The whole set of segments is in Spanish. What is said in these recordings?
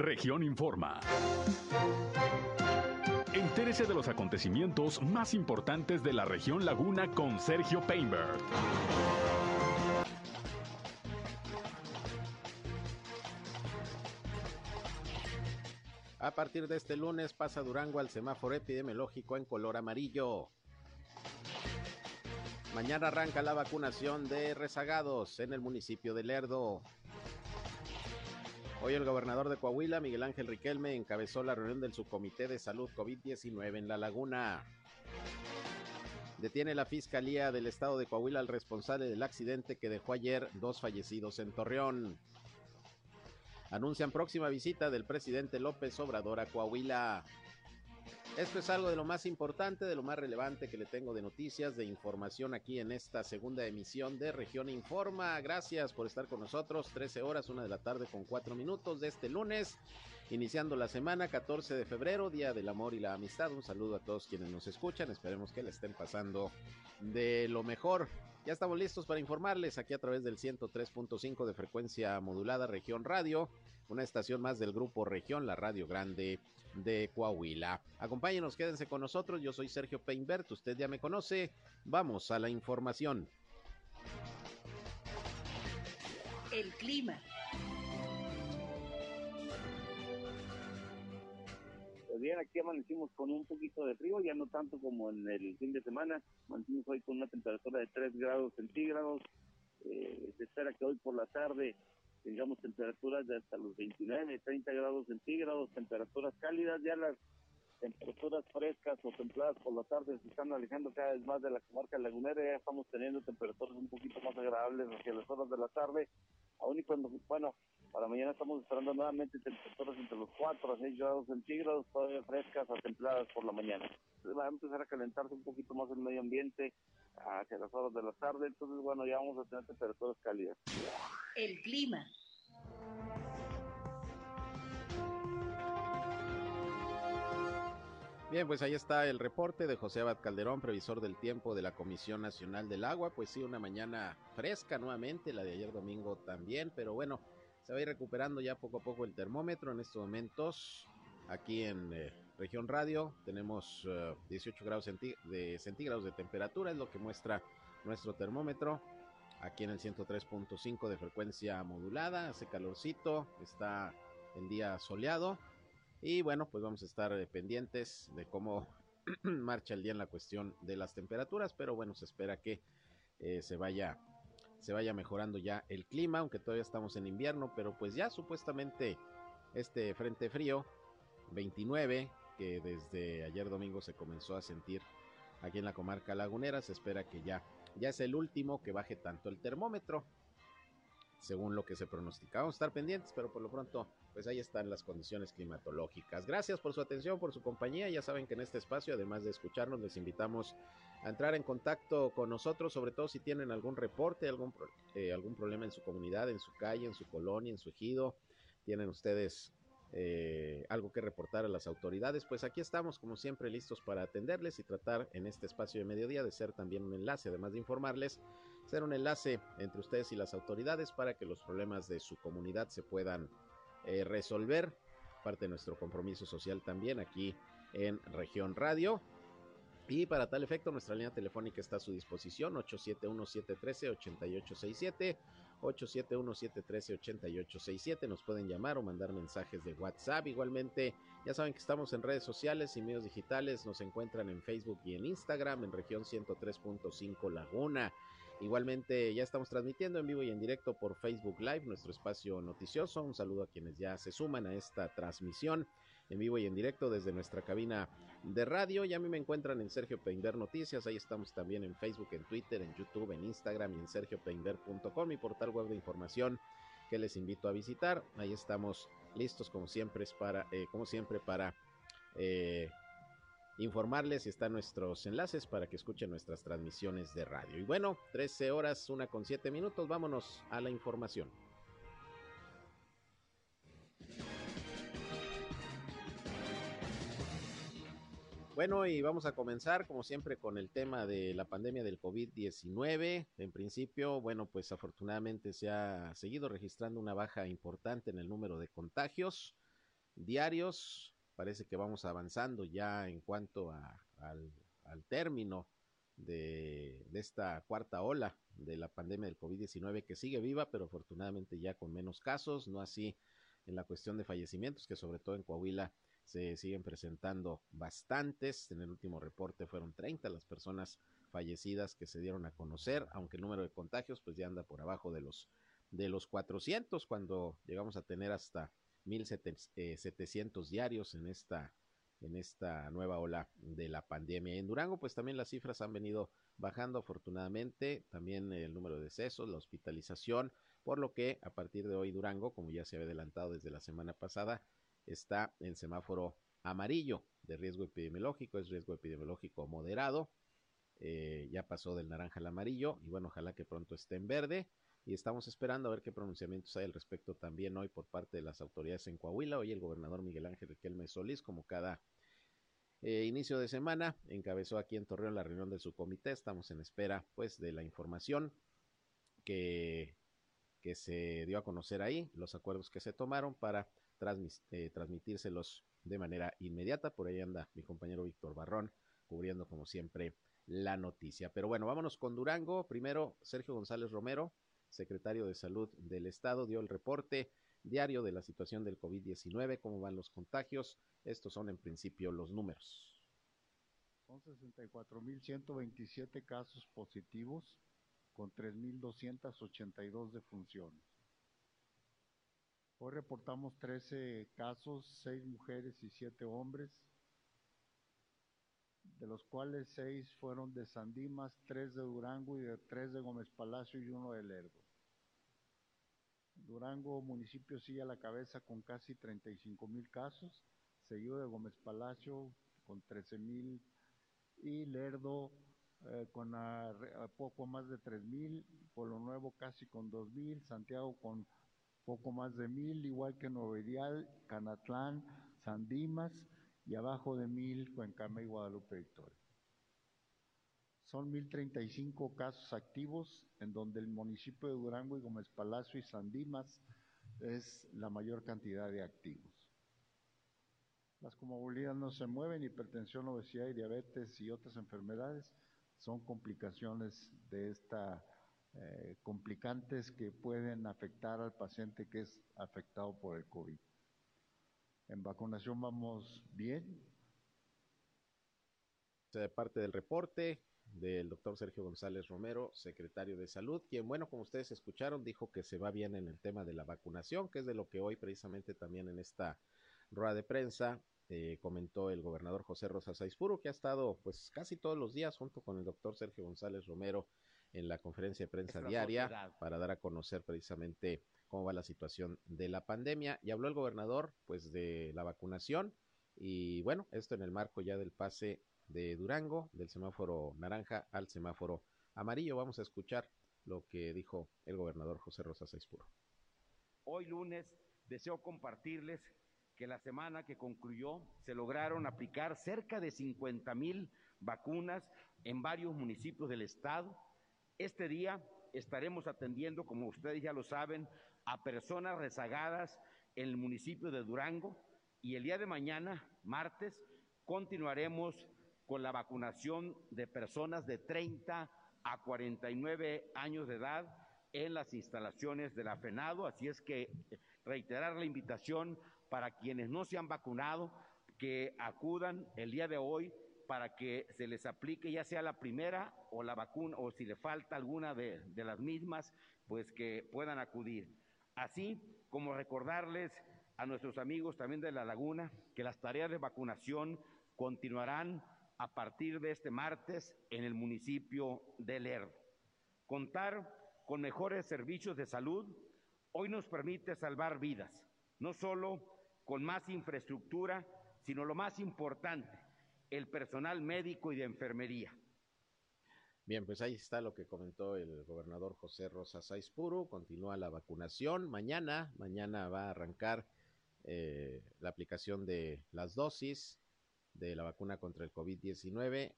Región Informa. Entérese de los acontecimientos más importantes de la región Laguna con Sergio Painberg. A partir de este lunes pasa Durango al semáforo epidemiológico en color amarillo. Mañana arranca la vacunación de rezagados en el municipio de Lerdo. Hoy el gobernador de Coahuila, Miguel Ángel Riquelme, encabezó la reunión del subcomité de salud COVID-19 en La Laguna. Detiene la Fiscalía del Estado de Coahuila al responsable del accidente que dejó ayer dos fallecidos en Torreón anuncian próxima visita del presidente López Obrador a Coahuila. Esto es algo de lo más importante, de lo más relevante que le tengo de noticias, de información aquí en esta segunda emisión de Región Informa. Gracias por estar con nosotros. 13 horas, una de la tarde con cuatro minutos de este lunes, iniciando la semana 14 de febrero, Día del Amor y la Amistad. Un saludo a todos quienes nos escuchan. Esperemos que le estén pasando de lo mejor. Ya estamos listos para informarles aquí a través del 103.5 de frecuencia modulada Región Radio, una estación más del grupo Región, la Radio Grande de Coahuila. Acompáñenos, quédense con nosotros. Yo soy Sergio Peinbert, usted ya me conoce. Vamos a la información. El clima. Pues bien, aquí amanecimos con un poquito de frío, ya no tanto como en el fin de semana. Amanecimos hoy con una temperatura de 3 grados centígrados. Eh, se espera que hoy por la tarde tengamos temperaturas de hasta los 29, 30 grados centígrados, temperaturas cálidas. Ya las temperaturas frescas o templadas por la tarde se están alejando cada vez más de la comarca lagunera. Ya estamos teniendo temperaturas un poquito más agradables hacia las horas de la tarde. Aún y cuando, bueno, para mañana estamos esperando nuevamente temperaturas entre los 4 a 6 grados centígrados, todavía frescas a templadas por la mañana. va a empezar a calentarse un poquito más el medio ambiente hacia las horas de la tarde, entonces bueno, ya vamos a tener temperaturas cálidas. El clima. Bien, pues ahí está el reporte de José Abad Calderón, previsor del tiempo de la Comisión Nacional del Agua. Pues sí, una mañana fresca nuevamente, la de ayer domingo también, pero bueno, se va a ir recuperando ya poco a poco el termómetro en estos momentos. Aquí en eh, región radio tenemos 18 eh, grados de centígrados de temperatura, es lo que muestra nuestro termómetro. Aquí en el 103.5 de frecuencia modulada, hace calorcito, está el día soleado. Y bueno, pues vamos a estar eh, pendientes de cómo marcha el día en la cuestión de las temperaturas, pero bueno, se espera que se vaya se vaya mejorando ya el clima, aunque todavía estamos en invierno, pero pues ya supuestamente este frente frío 29 que desde ayer domingo se comenzó a sentir aquí en la comarca lagunera, se espera que ya ya es el último que baje tanto el termómetro según lo que se pronosticaba. Vamos a estar pendientes, pero por lo pronto, pues ahí están las condiciones climatológicas. Gracias por su atención, por su compañía. Ya saben que en este espacio, además de escucharnos, les invitamos a entrar en contacto con nosotros, sobre todo si tienen algún reporte, algún, eh, algún problema en su comunidad, en su calle, en su colonia, en su ejido, tienen ustedes eh, algo que reportar a las autoridades, pues aquí estamos como siempre listos para atenderles y tratar en este espacio de mediodía de ser también un enlace, además de informarles, ser un enlace entre ustedes y las autoridades para que los problemas de su comunidad se puedan eh, resolver, parte de nuestro compromiso social también aquí en Región Radio. Y para tal efecto, nuestra línea telefónica está a su disposición, 871-713-8867, 871-713-8867. Nos pueden llamar o mandar mensajes de WhatsApp. Igualmente, ya saben que estamos en redes sociales y medios digitales. Nos encuentran en Facebook y en Instagram, en región 103.5 Laguna. Igualmente, ya estamos transmitiendo en vivo y en directo por Facebook Live, nuestro espacio noticioso. Un saludo a quienes ya se suman a esta transmisión en vivo y en directo desde nuestra cabina de radio. Ya a mí me encuentran en Sergio Peinber Noticias. Ahí estamos también en Facebook, en Twitter, en YouTube, en Instagram y en sergiopeinber.com, mi portal web de información que les invito a visitar. Ahí estamos listos como siempre para, eh, siempre para eh, informarles y están nuestros enlaces para que escuchen nuestras transmisiones de radio. Y bueno, 13 horas, una con 7 minutos, vámonos a la información. Bueno, y vamos a comenzar como siempre con el tema de la pandemia del COVID-19. En principio, bueno, pues afortunadamente se ha seguido registrando una baja importante en el número de contagios. diarios. Parece que vamos avanzando ya en cuanto al, término de, de, esta cuarta ola de la pandemia del COVID-19 que sigue viva, pero afortunadamente ya con menos casos, no así en la cuestión de fallecimientos, que sobre todo en Coahuila se siguen presentando bastantes. En el último reporte fueron 30 las personas fallecidas que se dieron a conocer, aunque el número de contagios pues ya anda por abajo de los de los 400 cuando llegamos a tener hasta 1700 eh, diarios en esta en esta nueva ola de la pandemia. En Durango, pues también las cifras han venido bajando afortunadamente, también el número de decesos, la hospitalización, por lo que a partir de hoy Durango, como ya se había adelantado desde la semana pasada, está en semáforo amarillo de riesgo epidemiológico, es riesgo epidemiológico moderado, eh, ya pasó del naranja al amarillo y bueno, ojalá que pronto esté en verde y estamos esperando a ver qué pronunciamientos hay al respecto también hoy por parte de las autoridades en Coahuila. Hoy el gobernador Miguel Ángel Riquelme Solís, como cada eh, inicio de semana, encabezó aquí en Torreón la reunión de su comité. Estamos en espera pues de la información que, que se dio a conocer ahí, los acuerdos que se tomaron para eh, transmitírselos de manera inmediata. Por ahí anda mi compañero Víctor Barrón cubriendo como siempre la noticia. Pero bueno, vámonos con Durango. Primero, Sergio González Romero, secretario de Salud del Estado, dio el reporte diario de la situación del COVID-19, cómo van los contagios. Estos son en principio los números. Son 64.127 casos positivos con 3.282 defunciones. Hoy reportamos 13 casos, 6 mujeres y 7 hombres, de los cuales 6 fueron de Sandimas, 3 de Durango y de 3 de Gómez Palacio y uno de Lerdo. Durango municipio sigue a la cabeza con casi 35 mil casos, seguido de Gómez Palacio con 13 mil y Lerdo eh, con poco más de 3 mil, Polo Nuevo casi con 2 mil, Santiago con poco más de mil, igual que Novedial, Canatlán, Sandimas y abajo de mil Cuencama y Guadalupe Victoria. Son 1.035 casos activos, en donde el municipio de Durango y Gómez Palacio y Sandimas es la mayor cantidad de activos. Las comorbilidades no se mueven, hipertensión, obesidad y diabetes y otras enfermedades son complicaciones de esta eh, complicantes que pueden afectar al paciente que es afectado por el COVID. En vacunación vamos bien. De parte del reporte del doctor Sergio González Romero, secretario de Salud, quien, bueno, como ustedes escucharon, dijo que se va bien en el tema de la vacunación, que es de lo que hoy precisamente también en esta rueda de prensa eh, comentó el gobernador José Rosa Saizpuro, que ha estado pues casi todos los días junto con el doctor Sergio González Romero en la conferencia de prensa diaria para dar a conocer precisamente cómo va la situación de la pandemia. Y habló el gobernador pues de la vacunación y bueno, esto en el marco ya del pase de Durango, del semáforo naranja al semáforo amarillo. Vamos a escuchar lo que dijo el gobernador José Rosa Saispuro. Hoy lunes deseo compartirles que la semana que concluyó se lograron aplicar cerca de 50 mil vacunas en varios municipios del estado este día estaremos atendiendo, como ustedes ya lo saben, a personas rezagadas en el municipio de Durango y el día de mañana, martes, continuaremos con la vacunación de personas de 30 a 49 años de edad en las instalaciones de la. Así es que reiterar la invitación para quienes no se han vacunado que acudan el día de hoy para que se les aplique ya sea la primera o la vacuna, o si le falta alguna de, las mismas, pues que puedan acudir. Así como recordarles a nuestros amigos también de la laguna que las tareas de vacunación continuarán a partir de este martes en el municipio de Lerdo. Contar con mejores servicios de salud hoy nos permite salvar vidas, no solo con más infraestructura, sino lo más importante, el personal médico y de enfermería. Bien, pues ahí está lo que comentó el gobernador José Rosa Saizpuro. Continúa la vacunación. Mañana, mañana va a arrancar eh, la aplicación de las dosis de la vacuna contra el COVID-19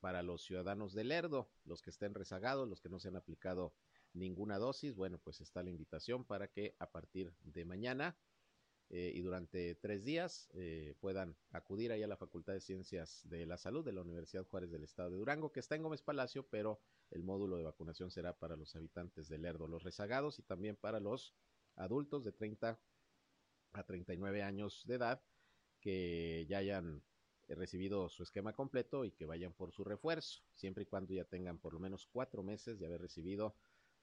para los ciudadanos de Lerdo, los que estén rezagados, los que no se han aplicado ninguna dosis. Bueno, pues está la invitación para que a partir de mañana eh, y durante tres días eh, puedan acudir ahí a la Facultad de Ciencias de la Salud de la Universidad Juárez del Estado de Durango, que está en Gómez Palacio, pero el módulo de vacunación será para los habitantes de Lerdo, los rezagados y también para los adultos de 30 a 39 años de edad que ya hayan recibido su esquema completo y que vayan por su refuerzo, siempre y cuando ya tengan por lo menos cuatro meses de haber recibido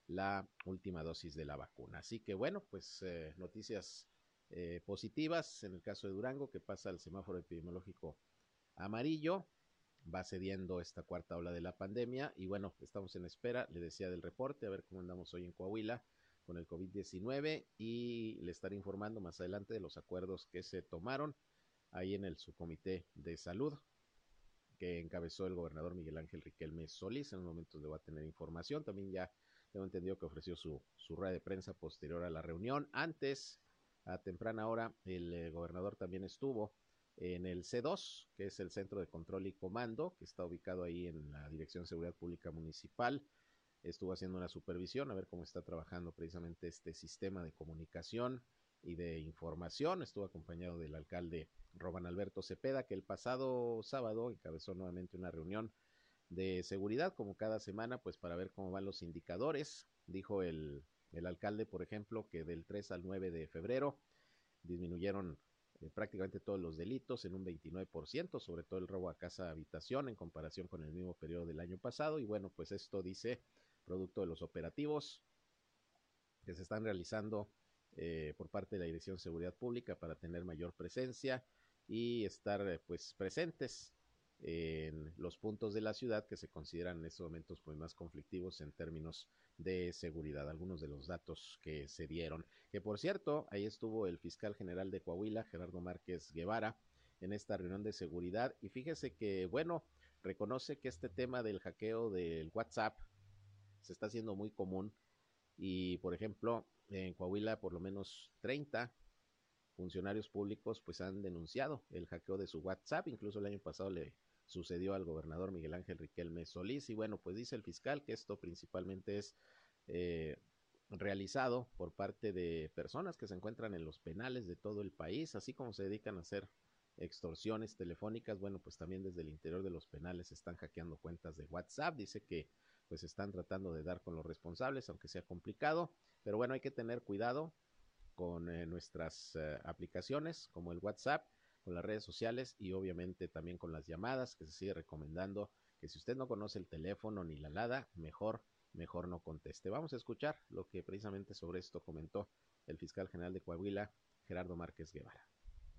la última dosis de la vacuna. Así que bueno, pues eh, noticias eh, positivas en el caso de Durango, que pasa al semáforo epidemiológico amarillo, va cediendo esta cuarta ola de la pandemia y bueno, estamos en espera, le decía del reporte, a ver cómo andamos hoy en Coahuila con el COVID-19 y le estaré informando más adelante de los acuerdos que se tomaron ahí en el subcomité de salud que encabezó el gobernador Miguel Ángel Riquelme Solís. En un momento le va a tener información. También ya tengo entendido que ofreció su, su rueda de prensa posterior a la reunión. Antes, a temprana hora, el eh, gobernador también estuvo en el C2, que es el Centro de Control y Comando, que está ubicado ahí en la Dirección de Seguridad Pública Municipal. Estuvo haciendo una supervisión a ver cómo está trabajando precisamente este sistema de comunicación y de información. Estuvo acompañado del alcalde Roban Alberto Cepeda, que el pasado sábado encabezó nuevamente una reunión de seguridad, como cada semana, pues para ver cómo van los indicadores. Dijo el, el alcalde, por ejemplo, que del 3 al 9 de febrero disminuyeron eh, prácticamente todos los delitos en un 29%, sobre todo el robo a casa habitación en comparación con el mismo periodo del año pasado. Y bueno, pues esto dice producto de los operativos que se están realizando eh, por parte de la Dirección de Seguridad Pública para tener mayor presencia y estar eh, pues presentes en los puntos de la ciudad que se consideran en estos momentos pues más conflictivos en términos de seguridad. Algunos de los datos que se dieron. Que por cierto, ahí estuvo el fiscal general de Coahuila, Gerardo Márquez Guevara, en esta reunión de seguridad. Y fíjese que, bueno, reconoce que este tema del hackeo del WhatsApp se está haciendo muy común. Y, por ejemplo, en Coahuila por lo menos 30 funcionarios públicos pues han denunciado el hackeo de su WhatsApp, incluso el año pasado le sucedió al gobernador Miguel Ángel Riquelme Solís y bueno pues dice el fiscal que esto principalmente es eh, realizado por parte de personas que se encuentran en los penales de todo el país, así como se dedican a hacer extorsiones telefónicas, bueno pues también desde el interior de los penales están hackeando cuentas de WhatsApp, dice que pues están tratando de dar con los responsables, aunque sea complicado. Pero bueno, hay que tener cuidado con eh, nuestras eh, aplicaciones como el WhatsApp, con las redes sociales y obviamente también con las llamadas, que se sigue recomendando que si usted no conoce el teléfono ni la LADA, mejor, mejor no conteste. Vamos a escuchar lo que precisamente sobre esto comentó el fiscal general de Coahuila, Gerardo Márquez Guevara.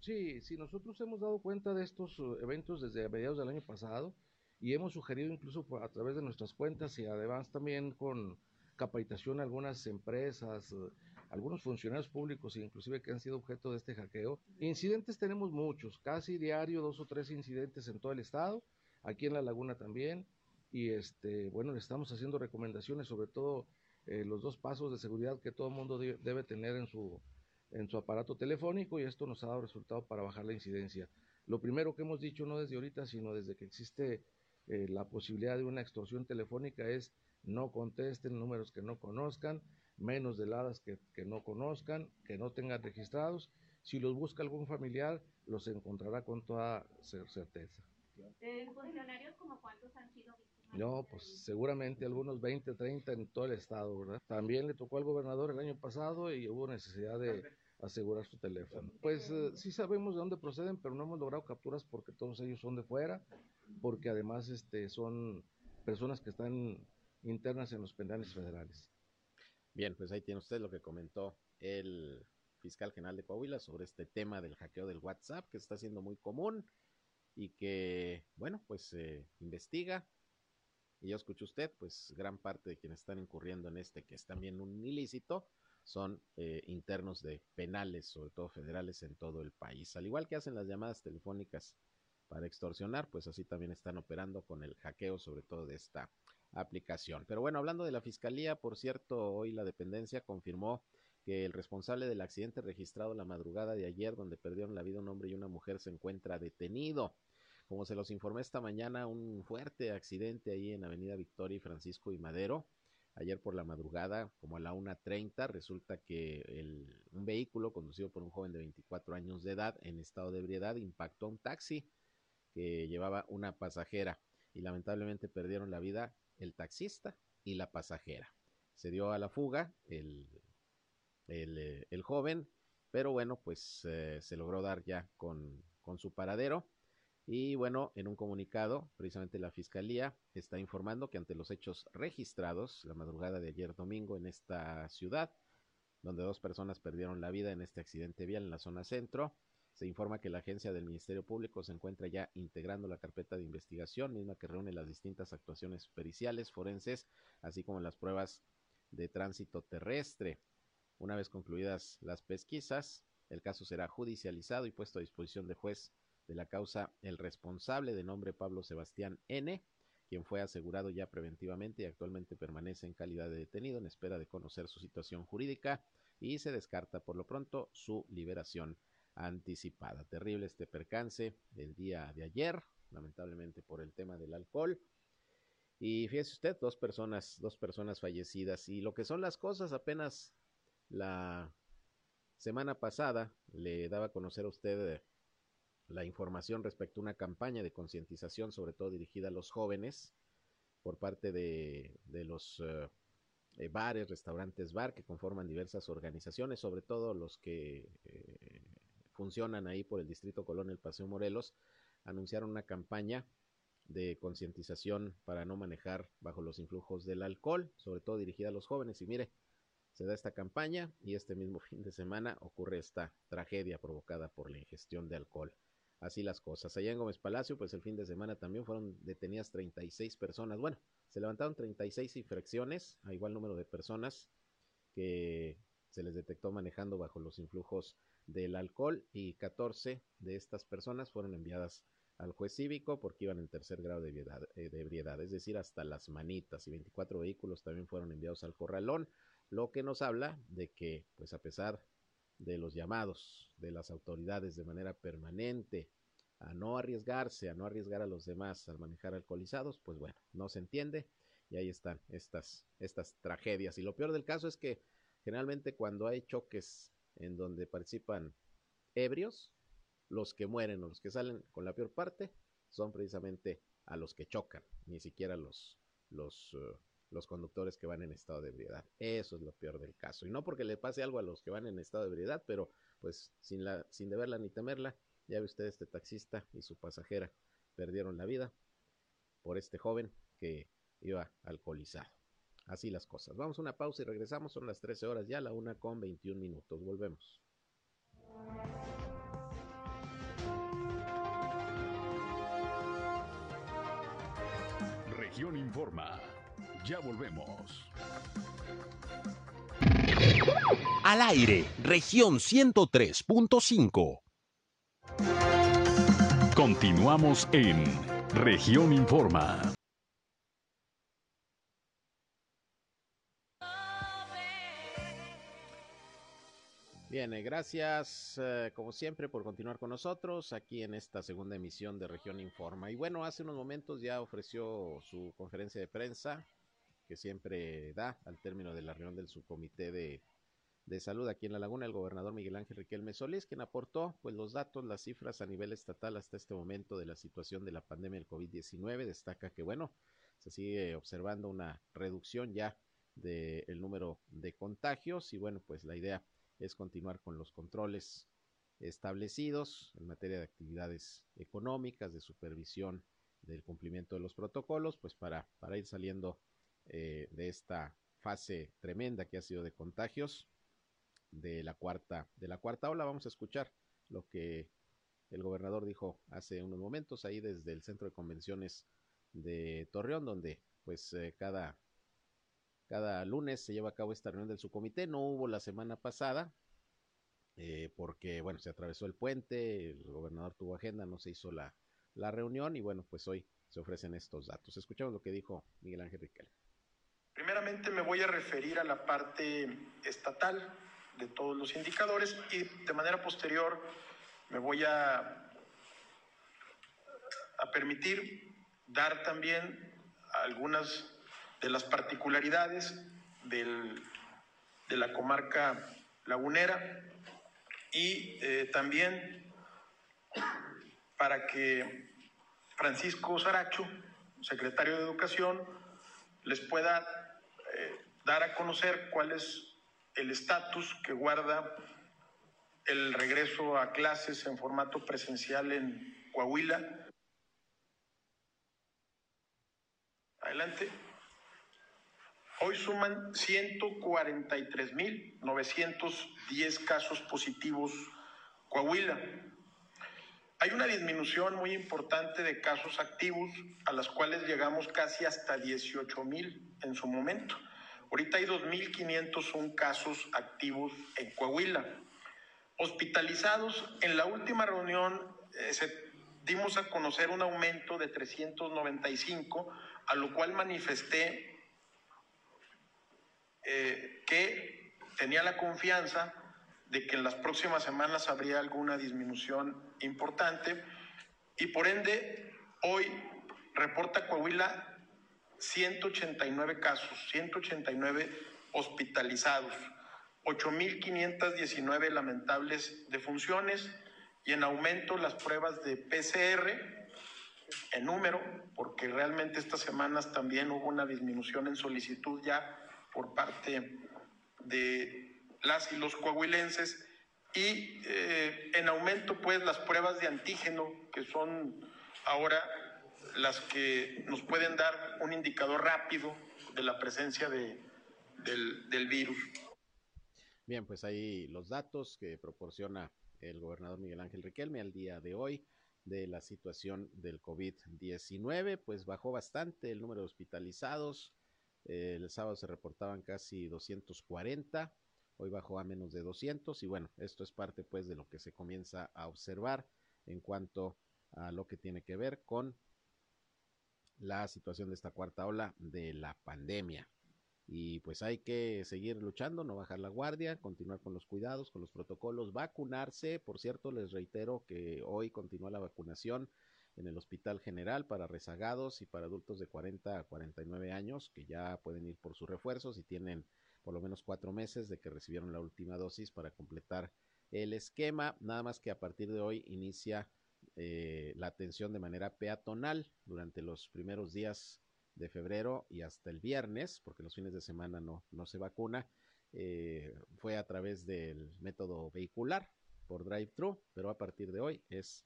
Sí, sí, nosotros hemos dado cuenta de estos uh, eventos desde mediados del año pasado y hemos sugerido incluso a través de nuestras cuentas y además también con capacitación a algunas empresas, eh, algunos funcionarios públicos inclusive que han sido objeto de este hackeo. Incidentes tenemos muchos, casi diario dos o tres incidentes en todo el estado, aquí en la laguna también y este bueno le estamos haciendo recomendaciones sobre todo eh, los dos pasos de seguridad que todo mundo debe tener en su en su aparato telefónico y esto nos ha dado resultado para bajar la incidencia. Lo primero que hemos dicho no desde ahorita, sino desde que existe eh, la posibilidad de una extorsión telefónica es no contesten números que no conozcan, menos de que, que no conozcan, que no tengan registrados. Si los busca algún familiar, los encontrará con toda certeza. ¿En funcionarios como cuántos han sido víctimas? No, pues seguramente algunos 20, 30 en todo el estado, ¿verdad? También le tocó al gobernador el año pasado y hubo necesidad de asegurar su teléfono. Pues eh, sí sabemos de dónde proceden, pero no hemos logrado capturas porque todos ellos son de fuera, porque además este, son personas que están internas en los penales federales. Bien, pues ahí tiene usted lo que comentó el fiscal general de Coahuila sobre este tema del hackeo del WhatsApp que está siendo muy común y que, bueno, pues se investiga. Y ya escuchó usted, pues gran parte de quienes están incurriendo en este, que es también un ilícito, son eh, internos de penales, sobre todo federales, en todo el país. Al igual que hacen las llamadas telefónicas para extorsionar, pues así también están operando con el hackeo, sobre todo de esta aplicación. Pero bueno, hablando de la fiscalía, por cierto, hoy la dependencia confirmó que el responsable del accidente registrado la madrugada de ayer, donde perdieron la vida un hombre y una mujer, se encuentra detenido. Como se los informé esta mañana, un fuerte accidente ahí en Avenida Victoria y Francisco y Madero ayer por la madrugada, como a la 1.30, resulta que un vehículo conducido por un joven de 24 años de edad en estado de ebriedad impactó a un taxi que llevaba una pasajera y lamentablemente perdieron la vida el taxista y la pasajera. Se dio a la fuga el, el, eh, joven, pero bueno, pues eh, se logró dar ya con, con su paradero. Y bueno, en un comunicado, precisamente la Fiscalía está informando que ante los hechos registrados la madrugada de ayer domingo en esta ciudad, donde dos personas perdieron la vida en este accidente vial en la zona centro, se informa que la agencia del Ministerio Público se encuentra ya integrando la carpeta de investigación, misma que reúne las distintas actuaciones periciales, forenses, así como las pruebas de tránsito terrestre. Una vez concluidas las pesquisas, el caso será judicializado y puesto a disposición de juez de la causa el responsable de nombre Pablo Sebastián N., quien fue asegurado ya preventivamente y actualmente permanece en calidad de detenido en espera de conocer su situación jurídica y se descarta por lo pronto su liberación anticipada. Terrible este percance del día de ayer, lamentablemente por el tema del alcohol. Y fíjese usted, dos personas, dos personas fallecidas. Y lo que son las cosas, apenas la semana pasada le daba a conocer a usted la información respecto a una campaña de concientización, sobre todo dirigida a los jóvenes, por parte de, de los uh, eh, bares, restaurantes, bar, que conforman diversas organizaciones, sobre todo los que eh, funcionan ahí por el Distrito Colón, el Paseo Morelos, anunciaron una campaña de concientización para no manejar bajo los influjos del alcohol, sobre todo dirigida a los jóvenes. Y mire, se da esta campaña y este mismo fin de semana ocurre esta tragedia provocada por la ingestión de alcohol así las cosas. Allá en Gómez Palacio, pues el fin de semana también fueron detenidas 36 personas. Bueno, se levantaron 36 infracciones a igual número de personas que se les detectó manejando bajo los influjos del alcohol y 14 de estas personas fueron enviadas al juez cívico porque iban en tercer grado de ebriedad, eh, es decir, hasta las manitas y 24 vehículos también fueron enviados al corralón, lo que nos habla de que, pues a pesar de los llamados de las autoridades de manera permanente a no arriesgarse, a no arriesgar a los demás al manejar alcoholizados, pues bueno, no se entiende y ahí están estas, estas tragedias. Y lo peor del caso es que generalmente cuando hay choques en donde participan ebrios, los que mueren o los que salen con la peor parte son precisamente a los que chocan, ni siquiera los, los uh, los conductores que van en estado de ebriedad. Eso es lo peor del caso. Y no porque le pase algo a los que van en estado de ebriedad, pero pues sin, la, sin deberla ni temerla, ya ve usted este taxista y su pasajera perdieron la vida por este joven que iba alcoholizado. Así las cosas. Vamos a una pausa y regresamos. Son las 13 horas ya, la una con 21 minutos. Volvemos. Región Informa. Ya volvemos. Al aire, región 103.5. Continuamos en región Informa. Bien, gracias eh, como siempre por continuar con nosotros aquí en esta segunda emisión de Región Informa. Y bueno, hace unos momentos ya ofreció su conferencia de prensa que siempre da al término de la reunión del subcomité de, de salud aquí en La Laguna, el gobernador Miguel Ángel Riquelme Solís, quien aportó pues los datos, las cifras a nivel estatal hasta este momento de la situación de la pandemia del COVID-19. Destaca que, bueno, se sigue observando una reducción ya del el número de contagios y bueno, pues la idea es continuar con los controles establecidos en materia de actividades económicas, de supervisión del cumplimiento de los protocolos, pues para, para ir saliendo eh, de esta fase tremenda que ha sido de contagios de la cuarta de la cuarta ola. Vamos a escuchar lo que el gobernador dijo hace unos momentos ahí desde el centro de convenciones de Torreón donde pues eh, cada cada lunes se lleva a cabo esta reunión del subcomité no hubo la semana pasada eh, porque bueno se atravesó el puente el gobernador tuvo agenda no se hizo la la reunión y bueno pues hoy se ofrecen estos datos. Escuchamos lo que dijo Miguel Ángel Riquel Primeramente me voy a referir a la parte estatal de todos los indicadores y de manera posterior me voy a, a permitir dar también algunas de las particularidades del, de la comarca lagunera y eh, también para que Francisco Saracho, secretario de Educación, les pueda eh, dar a conocer cuál es el estatus que guarda el regreso a clases en formato presencial en Coahuila. Adelante. Hoy suman 143.910 casos positivos Coahuila. Hay una disminución muy importante de casos activos, a las cuales llegamos casi hasta 18.000 en su momento. Ahorita hay 2.501 casos activos en Coahuila. Hospitalizados, en la última reunión eh, se, dimos a conocer un aumento de 395, a lo cual manifesté eh, que tenía la confianza de que en las próximas semanas habría alguna disminución importante y por ende hoy reporta Coahuila 189 casos, 189 hospitalizados, 8.519 lamentables defunciones y en aumento las pruebas de PCR en número, porque realmente estas semanas también hubo una disminución en solicitud ya por parte de las y los coahuilenses y eh, en aumento pues las pruebas de antígeno que son ahora las que nos pueden dar un indicador rápido de la presencia de, del, del virus. Bien, pues ahí los datos que proporciona el gobernador Miguel Ángel Riquelme al día de hoy de la situación del COVID-19, pues bajó bastante el número de hospitalizados. El sábado se reportaban casi 240, hoy bajó a menos de 200 y bueno, esto es parte pues de lo que se comienza a observar en cuanto a lo que tiene que ver con la situación de esta cuarta ola de la pandemia. Y pues hay que seguir luchando, no bajar la guardia, continuar con los cuidados, con los protocolos, vacunarse. Por cierto, les reitero que hoy continúa la vacunación en el Hospital General para rezagados y para adultos de 40 a 49 años que ya pueden ir por sus refuerzos y tienen por lo menos cuatro meses de que recibieron la última dosis para completar el esquema. Nada más que a partir de hoy inicia eh, la atención de manera peatonal durante los primeros días de febrero y hasta el viernes, porque los fines de semana no, no se vacuna, eh, fue a través del método vehicular por drive-thru, pero a partir de hoy es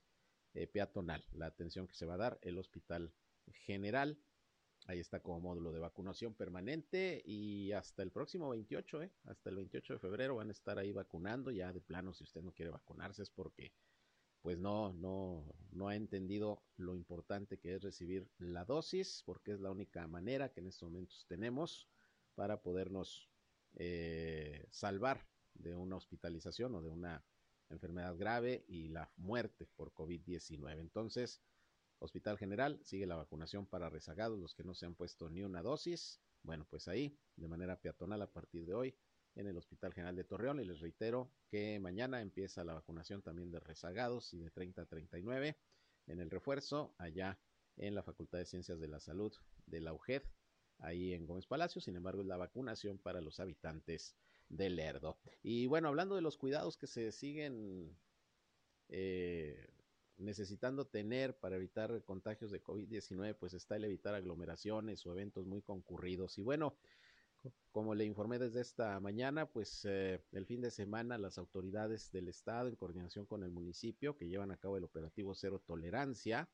eh, peatonal la atención que se va a dar el hospital general. Ahí está como módulo de vacunación permanente y hasta el próximo 28, eh, hasta el 28 de febrero van a estar ahí vacunando. Ya de plano, si usted no quiere vacunarse es porque pues no, no, no ha entendido lo importante que es recibir la dosis, porque es la única manera que en estos momentos tenemos para podernos eh, salvar de una hospitalización o de una enfermedad grave y la muerte por COVID-19. Entonces, Hospital General sigue la vacunación para rezagados, los que no se han puesto ni una dosis. Bueno, pues ahí, de manera peatonal a partir de hoy, en el Hospital General de Torreón y les reitero que mañana empieza la vacunación también de rezagados y de 30 a 39 en el refuerzo allá en la Facultad de Ciencias de la Salud de la UGED, ahí en Gómez Palacio, sin embargo es la vacunación para los habitantes de Lerdo. Y bueno, hablando de los cuidados que se siguen eh, necesitando tener para evitar contagios de COVID-19, pues está el evitar aglomeraciones o eventos muy concurridos. Y bueno, como le informé desde esta mañana, pues eh, el fin de semana las autoridades del estado en coordinación con el municipio que llevan a cabo el operativo cero tolerancia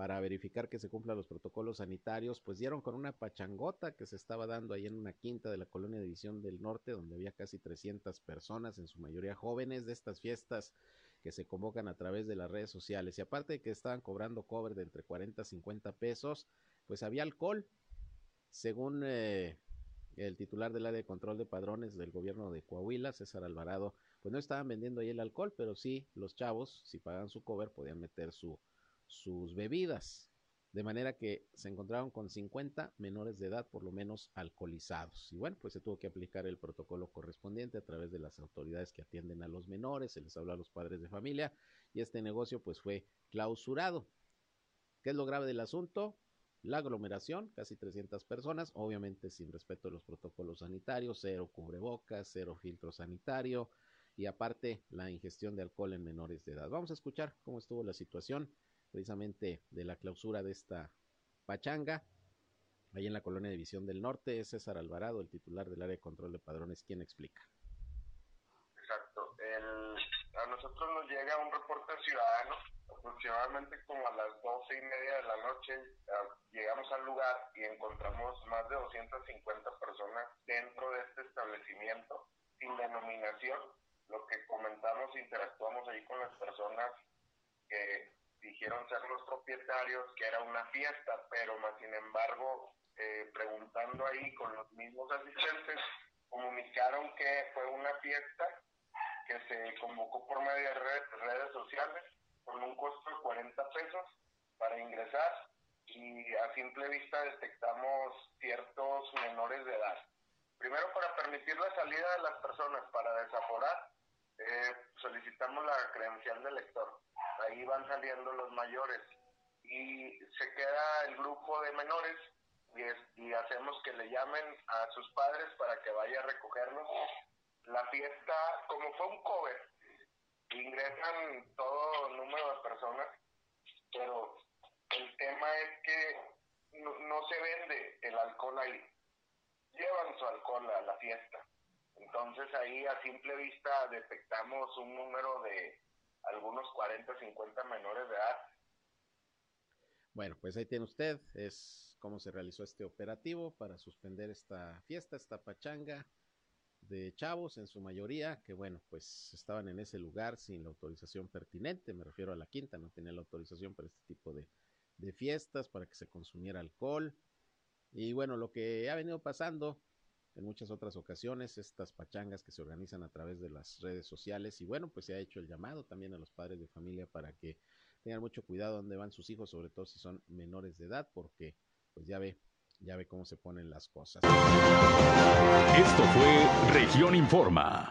para verificar que se cumplan los protocolos sanitarios, pues dieron con una pachangota que se estaba dando ahí en una quinta de la colonia División del Norte, donde había casi 300 personas, en su mayoría jóvenes, de estas fiestas que se convocan a través de las redes sociales. Y aparte de que estaban cobrando cover de entre 40 a 50 pesos, pues había alcohol. Según eh, el titular del área de control de padrones del gobierno de Coahuila, César Alvarado, pues no estaban vendiendo ahí el alcohol, pero sí los chavos, si pagan su cover, podían meter su, sus bebidas. De manera que se encontraron con 50 menores de edad, por lo menos alcoholizados. Y bueno, pues se tuvo que aplicar el protocolo correspondiente a través de las autoridades que atienden a los menores, se les habló a los padres de familia y este negocio pues fue clausurado. ¿Qué es lo grave del asunto? la aglomeración, casi 300 personas, obviamente sin respeto a los protocolos sanitarios, cero cubrebocas, cero filtro sanitario y aparte la ingestión de alcohol en menores de edad. Vamos a escuchar cómo estuvo la situación precisamente de la clausura de esta pachanga. Ahí en la colonia División del Norte es César Alvarado, el titular del área de control de padrones, quien explica. Exacto. a nosotros nos llega un reporte ciudadano aproximadamente como a las doce y media de la noche ah, llegamos al lugar y encontramos más de 250 personas dentro de este establecimiento sin denominación. Lo que comentamos, interactuamos ahí con las personas que dijeron ser los propietarios, que era una fiesta, pero más sin embargo, eh, preguntando ahí con los mismos asistentes, comunicaron que fue una fiesta que se convocó por medio de redes sociales con un costo de 40 pesos para ingresar y a simple vista detectamos ciertos menores de edad. Primero, para permitir la salida de las personas para desaforar, eh, solicitamos la credencial del lector. Ahí van saliendo los mayores y se queda el grupo de menores y, y hacemos que le llamen a sus padres para que vaya a recogerlos. La fiesta, como fue un cover, ingresan todo número de personas, pero el tema es que no, se vende el alcohol ahí. Llevan su alcohol a la fiesta. Entonces ahí a simple vista detectamos un número de algunos 40, 50 menores de edad. Bueno, pues ahí tiene usted, es cómo se realizó este operativo para suspender esta fiesta, esta pachanga de chavos en su mayoría que bueno pues estaban en ese lugar sin la autorización pertinente me refiero a la quinta no tenía la autorización para este tipo de, de fiestas para que se consumiera alcohol y bueno lo que ha venido pasando en muchas otras ocasiones estas pachangas que se organizan a través de las redes sociales y bueno pues se ha hecho el llamado también a los padres de familia para que tengan mucho cuidado donde van sus hijos sobre todo si son menores de edad porque pues ya ve ya ve cómo se ponen las cosas. Esto fue Región Informa.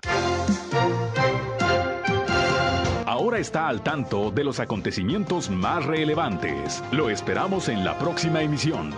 Ahora está al tanto de los acontecimientos más relevantes. Lo esperamos en la próxima emisión.